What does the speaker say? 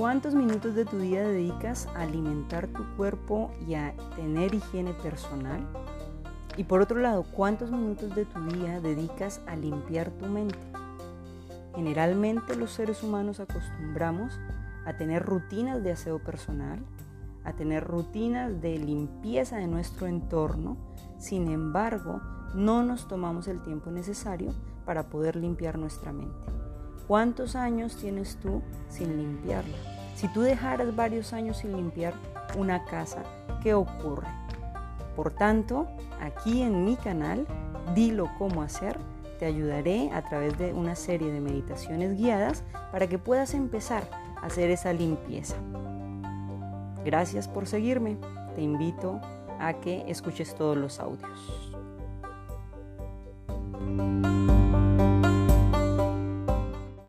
¿Cuántos minutos de tu día dedicas a alimentar tu cuerpo y a tener higiene personal? Y por otro lado, ¿cuántos minutos de tu día dedicas a limpiar tu mente? Generalmente los seres humanos acostumbramos a tener rutinas de aseo personal, a tener rutinas de limpieza de nuestro entorno, sin embargo, no nos tomamos el tiempo necesario para poder limpiar nuestra mente. ¿Cuántos años tienes tú sin limpiarla? Si tú dejaras varios años sin limpiar una casa, ¿qué ocurre? Por tanto, aquí en mi canal, Dilo cómo hacer, te ayudaré a través de una serie de meditaciones guiadas para que puedas empezar a hacer esa limpieza. Gracias por seguirme. Te invito a que escuches todos los audios.